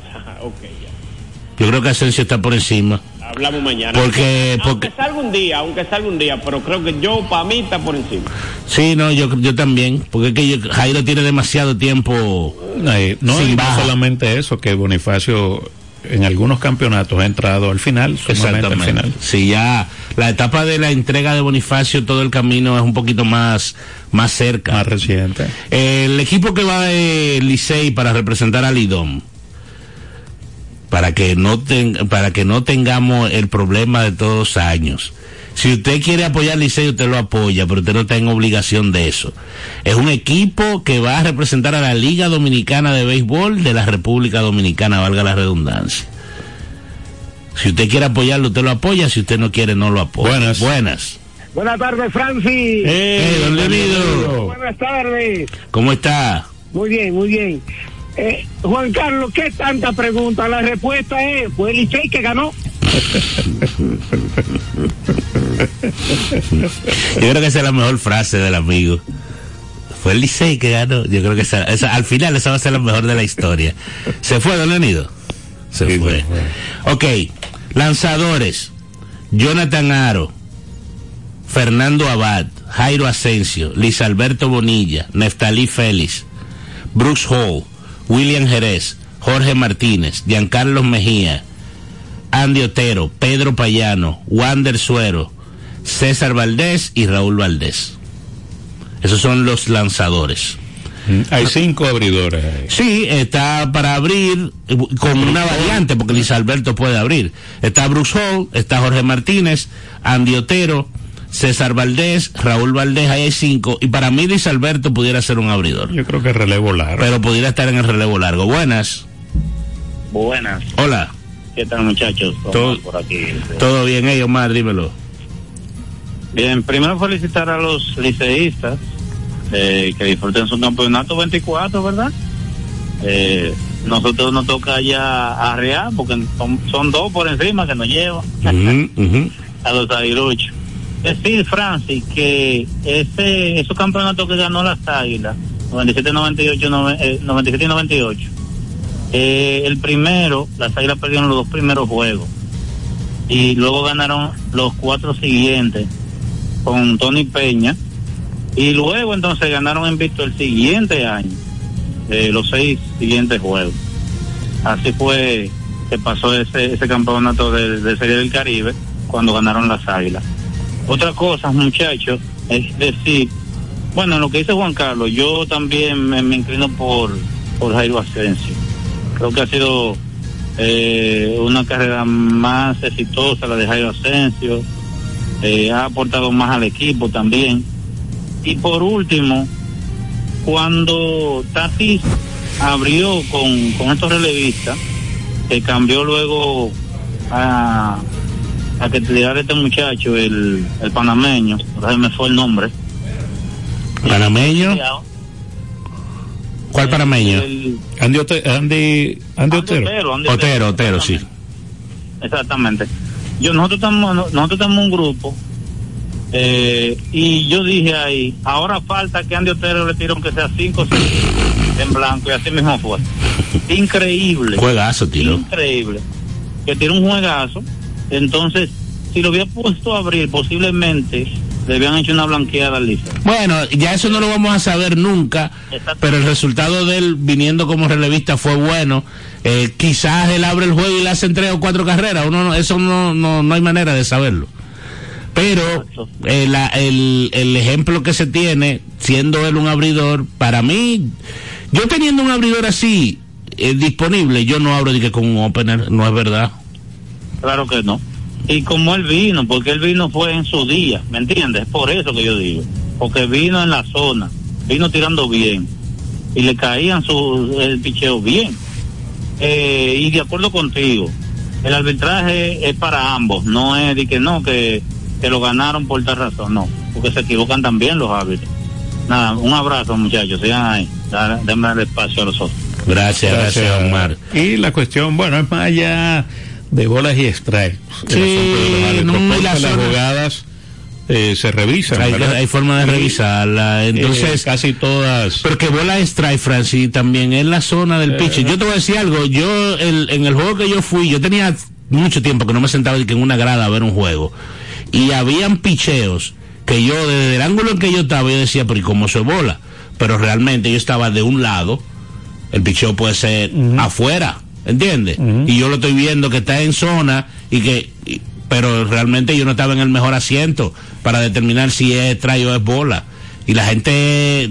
Speaker 8: Yo creo que Asensio está por encima.
Speaker 6: hablamos mañana.
Speaker 8: Porque- porque-
Speaker 6: Aunque salga un día, aunque salga un día, pero creo que yo, para mí, está por encima.
Speaker 8: Sí, no, yo yo también, porque es que yo- Jairo tiene demasiado tiempo
Speaker 2: no,
Speaker 8: sin
Speaker 2: y no solamente eso, que Bonifacio en algunos campeonatos ha entrado al final, sumamente al final.
Speaker 8: Sí, ya la etapa de la entrega de Bonifacio, todo el camino es un poquito más, más cerca.
Speaker 2: Más reciente.
Speaker 8: El equipo que va de Licey para representar al IDOM, para que no ten- para que no tengamos el problema de todos los años. Si usted quiere apoyar al Licey, usted lo apoya, pero usted no está en obligación de eso. Es un equipo que va a representar a la Liga Dominicana de Béisbol de la República Dominicana, valga la redundancia. Si usted quiere apoyarlo, usted lo apoya, si usted no quiere, no lo apoya.
Speaker 2: Buenas.
Speaker 8: Buenas.
Speaker 10: Buenas tardes, Francis.
Speaker 8: Eh, don Leonido.
Speaker 10: Buenas tardes.
Speaker 8: ¿Cómo está?
Speaker 10: Muy bien, muy bien. Eh, Juan Carlos, ¿qué tanta pregunta? La respuesta es, fue el Licey que ganó.
Speaker 8: Yo creo que esa es la mejor frase del amigo. Fue el Licey que ganó. Yo creo que esa, esa- al final esa va a ser la mejor de la historia. ¿Se fue, don Leonido? Se fue. Ok, lanzadores. Jonathan Aro, Fernando Abad, Jairo Asensio, Luis Alberto Bonilla, Neftalí Félix, Brooks Hall, William Jerez, Jorge Martínez, Giancarlos Mejía, Andy Otero, Pedro Payano, Wander Suero, César Valdés y Raúl Valdés. Esos son los lanzadores.
Speaker 2: Hay cinco abridores. ahí.
Speaker 8: Sí, está para abrir eh, con una variante, porque Luis Alberto puede abrir. Está Bruce Hall, está Jorge Martínez, Andy Otero, César Valdés, Raúl Valdés, ahí hay cinco. Y para mí Luis Alberto pudiera ser un abridor.
Speaker 2: Yo creo que relevo largo.
Speaker 8: Pero pudiera estar en el relevo largo. Buenas.
Speaker 11: Buenas,
Speaker 8: Hola.
Speaker 11: ¿qué tal muchachos?
Speaker 8: Todo-
Speaker 11: por aquí.
Speaker 8: ¿Todo bien, ellos Omar? Dímelo.
Speaker 11: Bien, primero felicitar a los liceístas eh, que disfruten su campeonato 24, ¿verdad? Eh, nosotros nos toca ya arrear porque son, son dos por encima que nos llevan a los aguiluchos. Decir, Francis, que ese, esos campeonatos que ganó las Águilas, 97, 98, nove- eh, 97 y 98, eh, el primero, las Águilas perdieron los dos primeros juegos y luego ganaron los cuatro siguientes con Tony Peña y luego entonces ganaron en visto el siguiente año, eh, los seis siguientes juegos. Así fue que pasó ese, ese campeonato de, de Serie del Caribe cuando ganaron las Águilas. Otra cosa, muchachos, es decir, bueno, en lo que dice Juan Carlos, yo también me, me inclino por, por Jairo Asensio. Creo que ha sido eh, una carrera más exitosa la de Jairo Asensio, eh, ha aportado más al equipo también. Y por último, cuando Tatis abrió con, con estos relevistas, que cambió luego a, a que tirara este muchacho, el, el panameño, ahora se me fue el nombre.
Speaker 8: ¿Panameño? ¿Cuál panameño?
Speaker 2: Andy, Ote- Andy, Andy Otero.
Speaker 11: Otero, Andy
Speaker 8: Otero, Otero, sí.
Speaker 11: Exactamente. Yo nosotros estamos nosotros estamos en un grupo eh, y yo dije ahí, ahora falta que Andy Otero le tire aunque sea cinco o seis en blanco y así mismo fue. Increíble.
Speaker 8: Juegazo, tiro.
Speaker 11: Increíble. Que tiene un juegazo. Entonces, si lo hubiera puesto a abrir, posiblemente le habían hecho una blanqueada al Licey.
Speaker 8: Bueno, ya eso no lo vamos a saber nunca, pero el resultado de él viniendo como relevista fue bueno. Eh, quizás él abre el juego y le hace tres o cuatro carreras, uno no- eso no, no, no hay manera de saberlo. Pero eh, la- el, el ejemplo que se tiene, siendo él un abridor, para mí, yo teniendo un abridor así eh, disponible, yo no abro de que con un opener, no es verdad.
Speaker 11: Claro que no. Y como él vino, porque él vino fue en su día, ¿me entiendes? Por eso que yo digo. Porque vino en la zona, vino tirando bien. Y le caían su, el picheo bien. Eh, y de acuerdo contigo, el arbitraje es para ambos, no es de que no, que, que lo ganaron por tal razón, no. Porque se equivocan también los árbitros. Nada, un abrazo muchachos, sigan ahí, denme el espacio a los otros.
Speaker 8: Gracias, gracias, Omar.
Speaker 2: Y la cuestión, bueno, es más allá de bolas y strikes.
Speaker 8: Sí, no,
Speaker 2: las jugadas eh, se revisan.
Speaker 8: Hay, forma de revisarla. Entonces,
Speaker 2: eh, casi todas.
Speaker 8: Porque bola strike, Francis, también en la zona del
Speaker 2: Eh.
Speaker 8: pitcher. Yo te voy a decir algo. Yo, el- en el juego que yo fui, yo tenía mucho tiempo que no me sentaba que en una grada a ver un juego. Y habían picheos que yo, desde el ángulo en que yo estaba, yo decía, pero ¿y cómo se bola? Pero realmente yo estaba de un lado, el picheo puede ser afuera, ¿entiendes? Y yo lo estoy viendo que está en zona y que, y- pero realmente yo no estaba en el mejor asiento para determinar si es strike o es bola. Y la gente,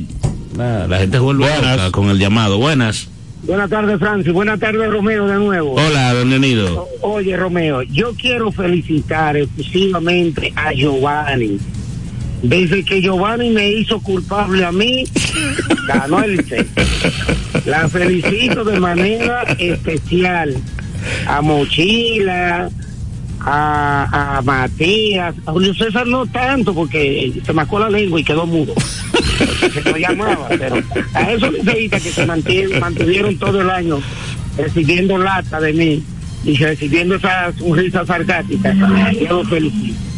Speaker 8: la gente vuelve loca con el llamado. Buenas.
Speaker 10: Buenas tardes, Francis. Buenas tardes, Romeo, de nuevo.
Speaker 8: Hola, don Leonido.
Speaker 10: Oye, Romeo, yo quiero felicitar exclusivamente a Giovanni. Desde que Giovanni me hizo culpable a mí, ganó el Licey. La felicito de manera especial a Mochila, a, a Matías, a Julio César no tanto porque se mascó la lengua y quedó mudo. Se lo llamaba, pero a esos liceístas que se mantuvieron todo el año recibiendo lata de mí y recibiendo esa sonrisa sarcástica, yo los felicito.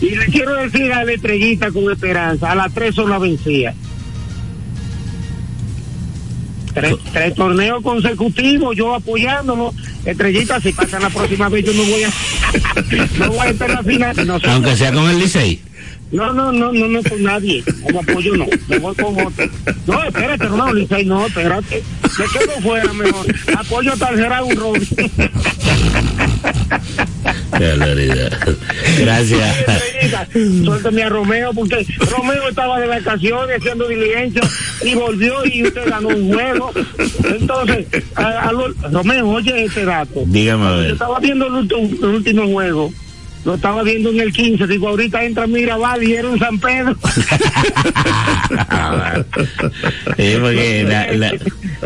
Speaker 10: Y le quiero decir a la estrellita con esperanza, a las tres son la vencía. Tres, tres torneos consecutivos, yo apoyándolo. Estrellita, si pasan la próxima vez, yo no voy a, no voy a estar la final.
Speaker 8: Aunque sea con el Licey.
Speaker 10: no, no, no, no, no con nadie. Como apoyo no. Me voy con otro. No, espérate, hermano, Licey, no, espérate. Me quedo fuera mejor. Apoyo tal será un ron.
Speaker 8: Gracias.
Speaker 10: Suéltame a Romeo, porque Romeo estaba de vacaciones haciendo diligencia y volvió y usted ganó un juego. Entonces, a- a lo- Romeo, oye este dato.
Speaker 8: Dígame a
Speaker 10: Yo
Speaker 8: ver.
Speaker 10: estaba viendo el, el último juego. Lo estaba viendo en el 15. Digo, ahorita entra Mirabal y era en San Pedro.
Speaker 8: Sí, porque la- la-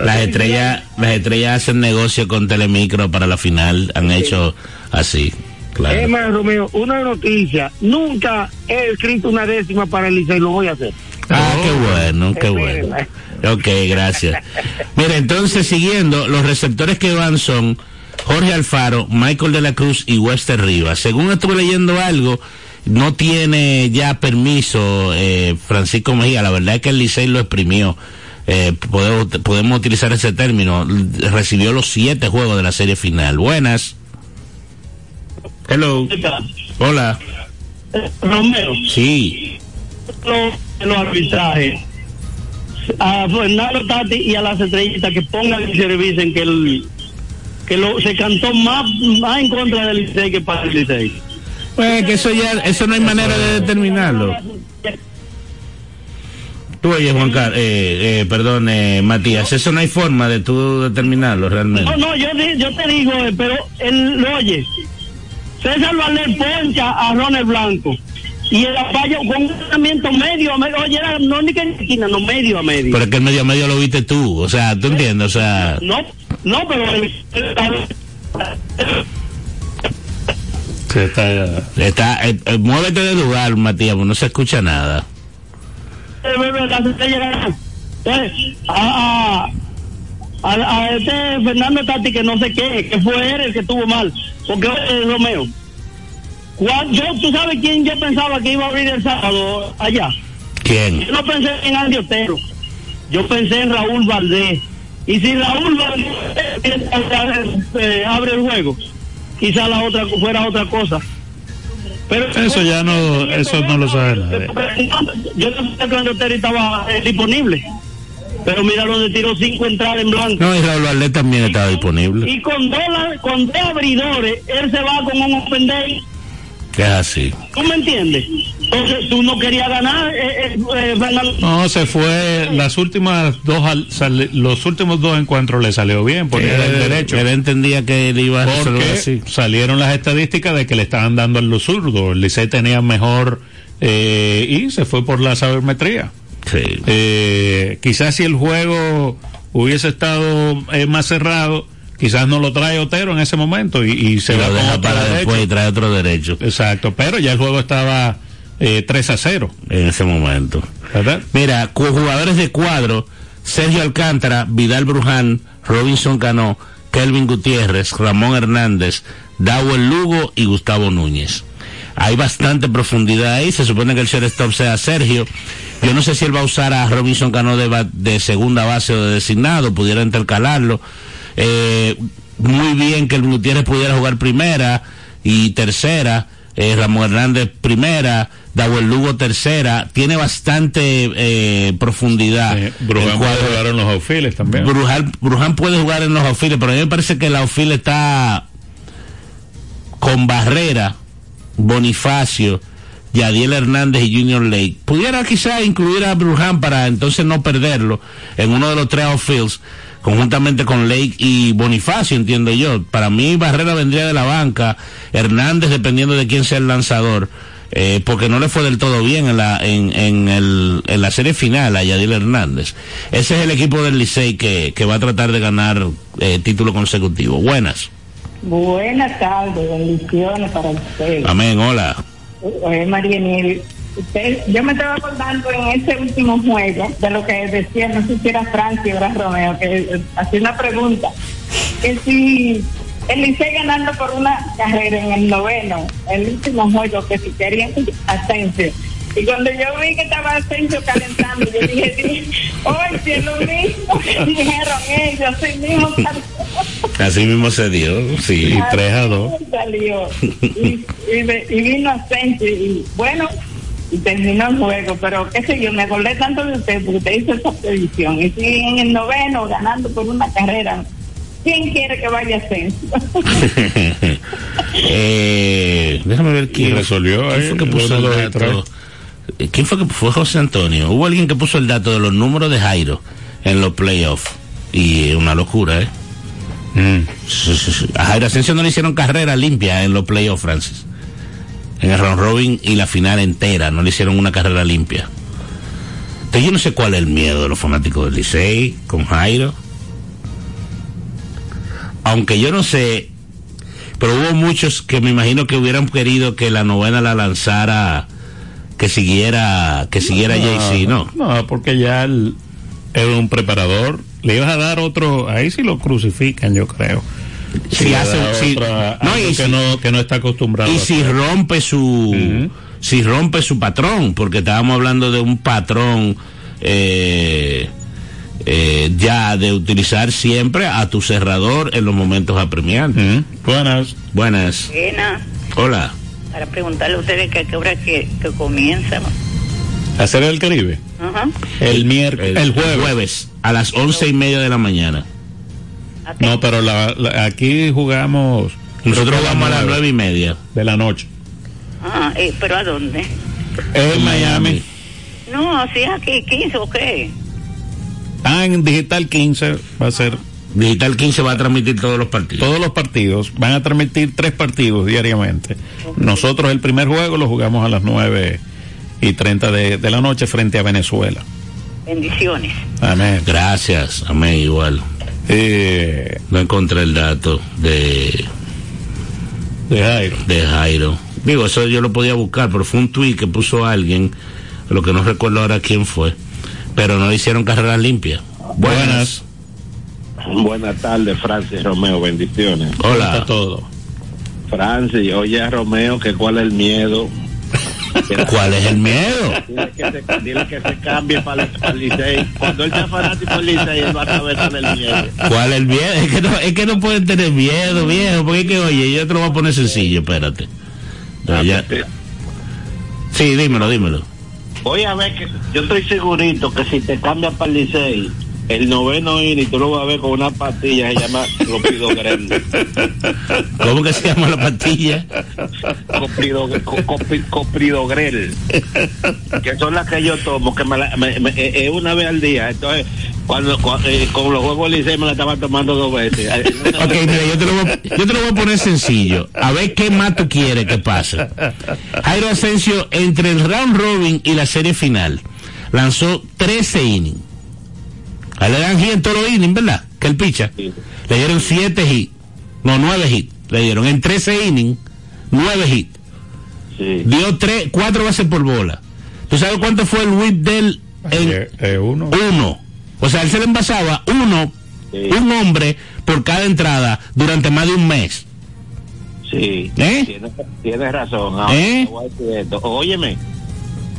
Speaker 8: las estrellas las estrellas hacen negocio con Telemicro para la final, han hecho así, claro.
Speaker 10: más, Romeo, una noticia. Nunca he escrito una décima para el Licey, lo voy a hacer.
Speaker 8: Ah, qué bueno, qué bueno. Ok, gracias. Mira, entonces siguiendo, los receptores que van son Jorge Alfaro, Michael de la Cruz y Wester Rivas. Según estuve leyendo algo, no tiene ya permiso eh, Francisco Mejía. La verdad es que el Licey lo exprimió. Eh, podemos, podemos utilizar ese término. Recibió los siete juegos de la serie final. Buenas. Hello. Hola.
Speaker 7: Romero,
Speaker 8: Sí.
Speaker 7: los, los arbitrajes. A Fernando Tati y a las estrellitas que pongan y se revisen que el que lo, se cantó más, más en contra del Licey que para el Licey.
Speaker 8: Pues que eso ya, eso no hay manera de determinarlo. Tú oyes, Juan Carlos, eh, eh, perdón, eh, Matías, eso no hay forma de tú determinarlo realmente.
Speaker 7: No, no, yo, yo te digo, eh, pero él lo oye. César Valer poncha a Ronald Blanco. Y el apayo con un tratamiento medio a medio. Oye, era, no ni que en esquina, no medio a medio.
Speaker 8: Pero es que el medio a medio lo viste tú, o sea, tú entiendes, o sea,
Speaker 7: No, no, pero el-
Speaker 8: está, eh, eh, muévete de lugar, Matías, no se escucha nada.
Speaker 7: eh, a, a, a, a este Fernando Tati que no sé qué, que fue él el que estuvo mal, porque eh, Romeo. Yo, ¿Tú sabes quién yo pensaba que iba a abrir el sábado allá?
Speaker 8: ¿Quién?
Speaker 7: Yo no pensé en Andy Otero, yo pensé en Raúl Valdés. Y si Raúl Valdés eh, eh, abre el juego, quizá la otra fuera otra cosa. Pero
Speaker 2: Eso ya no, eso no lo sabe nadie.
Speaker 7: yo no sé que Andy Otero estaba eh, disponible. Pero mira donde tiró cinco entradas en blanco.
Speaker 8: No, y Raúl Valdés también estaba disponible,
Speaker 7: Y con dos, la- con dos abridores, él se va con un open day.
Speaker 8: que es así.
Speaker 7: ¿Tú me entiendes? Entonces tú no querías ganar, eh, eh, eh, Fernando.
Speaker 2: No, se fue las últimas dos, al- los últimos dos encuentros le salió bien porque era el
Speaker 8: Él-
Speaker 2: derecho.
Speaker 8: Él entendía que él iba a
Speaker 2: Porque
Speaker 8: así.
Speaker 2: salieron las estadísticas de que le estaban dando en los zurdos. El Licey tenía mejor eh, y se fue por la sabermetría.
Speaker 8: Sí.
Speaker 2: Eh, quizás si el juego hubiese estado eh, más cerrado, quizás no lo trae Otero en ese momento y, y se va
Speaker 8: deja para
Speaker 2: derecho.
Speaker 8: después y trae otro derecho.
Speaker 2: Exacto, pero ya el juego estaba eh, 3 a 0.
Speaker 8: En ese momento.
Speaker 2: ¿verdad?
Speaker 8: Mira, jugadores de cuadro, Sergio Alcántara, Vidal Bruján, Robinson Cano, Kelvin Gutiérrez, Ramón Hernández, Dawel Lugo y Gustavo Núñez. Hay bastante profundidad ahí, se supone que el shortstop sea Sergio. Yo no sé si él va a usar a Robinson Cano de, de segunda base o de designado, pudiera intercalarlo. Eh, muy bien que el Gutiérrez pudiera jugar primera y tercera, eh, Ramón Hernández primera, Dawel Lugo tercera, tiene bastante eh, profundidad. el
Speaker 2: Bruján puede
Speaker 8: cuadro.
Speaker 2: jugar en los outfields también.
Speaker 8: Bruján, Bruján puede jugar en los outfields, pero a mí me parece que el outfield está con Barrera, Bonifacio, Yadiel Hernández y Junior Lake. Pudiera quizá incluir a Bruján para entonces no perderlo en uno de los tres outfields, conjuntamente con Lake y Bonifacio, entiendo yo. Para mí Barrera vendría de la banca, Hernández dependiendo de quién sea el lanzador. eh, porque no le fue del todo bien en la en, en, el, en la serie final a Yadiel Hernández. Ese es el equipo del Licey que, que va a tratar de ganar eh, título consecutivo. Buenas.
Speaker 12: Buenas tardes, bendiciones para usted.
Speaker 8: Amén, hola.
Speaker 12: Oye, María Niel, usted, yo me estaba acordando en ese último juego de lo que decía, no sé si era Francia o era Romeo, que eh, hacía una pregunta, que si el Licey ganando por una carrera en el noveno, el último juego, que si querían Asensio. Y cuando yo vi que estaba Asensio calentando, yo dije, hoy si es lo mismo que dijeron ellos, así mismo
Speaker 8: Así mismo se dio, sí.
Speaker 12: Así Salió. Y, y, y vino Asensio y bueno, y terminó el juego, pero qué sé yo, me acordé tanto de usted porque usted hizo esa predicción. Y si en el noveno ganando por una carrera, ¿quién quiere que vaya Asensio?
Speaker 8: eh, déjame ver quién
Speaker 2: resolvió
Speaker 8: quién
Speaker 2: ahí,
Speaker 8: fue que puso el Eh, ¿Quién fue que fue José Antonio? Hubo alguien que puso el dato de los números de Jairo en los playoffs y es una locura, ¿eh? Sí. A Jairo Asensio no le hicieron carrera limpia en los playoffs, Francis. En el round robin y la final entera no le hicieron una carrera limpia. Entonces yo no sé cuál es el miedo de los fanáticos del Licey con Jairo. Aunque yo no sé, pero hubo muchos que me imagino que hubieran querido que la novena la lanzara, que siguiera, que siguiera Jay-Z, ¿no?
Speaker 2: No, porque ya él era un preparador. Le ibas a dar otro, ahí sí lo crucifican, yo creo.
Speaker 8: Si hace- si-
Speaker 2: otra-
Speaker 8: no,
Speaker 2: algo
Speaker 8: y
Speaker 2: que,
Speaker 8: si-
Speaker 2: no, que no está acostumbrado.
Speaker 8: Y si rompe su, si rompe su patrón, porque estábamos hablando de un patrón eh, eh, ya de utilizar siempre a tu cerrador en los momentos apremiantes.
Speaker 2: Buenas.
Speaker 8: Buenas.
Speaker 13: Buena,
Speaker 8: Hola.
Speaker 13: Para preguntarle a ustedes que a qué hora que, que comienza.
Speaker 2: ¿Hacer el Caribe?
Speaker 13: Ajá.
Speaker 2: El miércoles, el, jueves.
Speaker 8: a las once y media de la mañana.
Speaker 2: No, pero la- la- aquí jugamos.
Speaker 8: Nosotros vamos a las nueve y media.
Speaker 2: De la noche.
Speaker 13: Ah, eh, ¿pero a dónde?
Speaker 2: En Miami.
Speaker 13: No, si es aquí 15 o qué.
Speaker 2: Ah, en Digital 15 va a ser.
Speaker 8: Digital 15 va a transmitir todos los partidos.
Speaker 2: Todos los partidos. Van a transmitir tres partidos diariamente. Nosotros el primer juego lo jugamos a las 9 y 30 de, de la noche frente a Venezuela.
Speaker 13: Bendiciones.
Speaker 2: Amén.
Speaker 8: Gracias, amén, igual.
Speaker 2: Eh,
Speaker 8: no encontré el dato de
Speaker 2: de Jairo.
Speaker 8: De Jairo. Digo, eso yo lo podía buscar, pero fue un tweet que puso alguien, lo que no recuerdo ahora quién fue, pero no le hicieron carreras limpias. Buenas.
Speaker 14: Buenas tardes, Francis Romeo, bendiciones.
Speaker 8: Hola.
Speaker 2: todo.
Speaker 14: Francis, oye a Romeo que cuál es el miedo.
Speaker 8: ¿Cuál es el miedo?
Speaker 14: Dile que se, dile que se cambie para el Licey. Cuando él sea fanático del Licey, él va a saber cuál es el miedo.
Speaker 8: ¿Cuál es el miedo? Es que no, es que no pueden tener miedo, viejo, porque es que, oye, yo te lo voy a poner sencillo, espérate. Ya, ya. Sí, dímelo, dímelo.
Speaker 14: Voy a ver que yo estoy segurito que si te cambias para el Licey, el noveno inning tú lo vas a ver con una pastilla que se llama Clopidogrel.
Speaker 8: ¿Cómo que se llama la pastilla?
Speaker 14: Coprido, co- copi- Copridogrel. Que son las que yo tomo, que me la- me- me- eh, eh, una vez al día. Entonces, cuando, cua- eh, con los juegos Licey me la estaba tomando dos veces.
Speaker 8: Ok, mira, yo te, lo voy, a- yo te lo voy a poner sencillo. A ver qué más tú quieres que pase. Jairo Asensio, entre el round robin y la serie final, lanzó 13 innings. A él le dan hit en todos los innings, ¿verdad? Que el picha. Le dieron 7 hits. No, 9 hits. Le dieron en 13 innings, 9 hits. Dio 3, 4 bases por bola. ¿Tú sabes cuánto fue el whip de él? En
Speaker 2: uno.
Speaker 8: Uno. O sea, él se le envasaba uno, un hombre por cada entrada durante más de un mes.
Speaker 14: Sí,
Speaker 8: ¿Eh?
Speaker 14: tienes, tienes razón. Ahora
Speaker 8: ¿Eh?
Speaker 14: te voy a decir esto. Óyeme,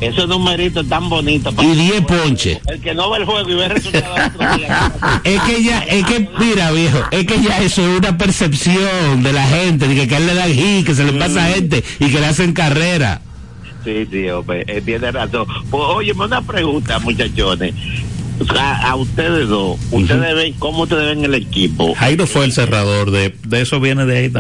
Speaker 14: esos numeritos tan bonitos.
Speaker 8: Y 10 ponches.
Speaker 14: El que no ve el juego y ve el resultado.
Speaker 8: Es que ya, es que, mira viejo, es que ya eso es una percepción de la gente, de que, que él le dan hit, que se le pasa a gente y que le hacen carrera.
Speaker 14: Sí, sí, hombre, eh, tiene razón. Pues, óyeme, una pregunta, muchachones. A, a ustedes dos, ustedes ven, ¿cómo ustedes ven el equipo?
Speaker 2: Jairo fue el cerrador, de, de eso viene de ahí también.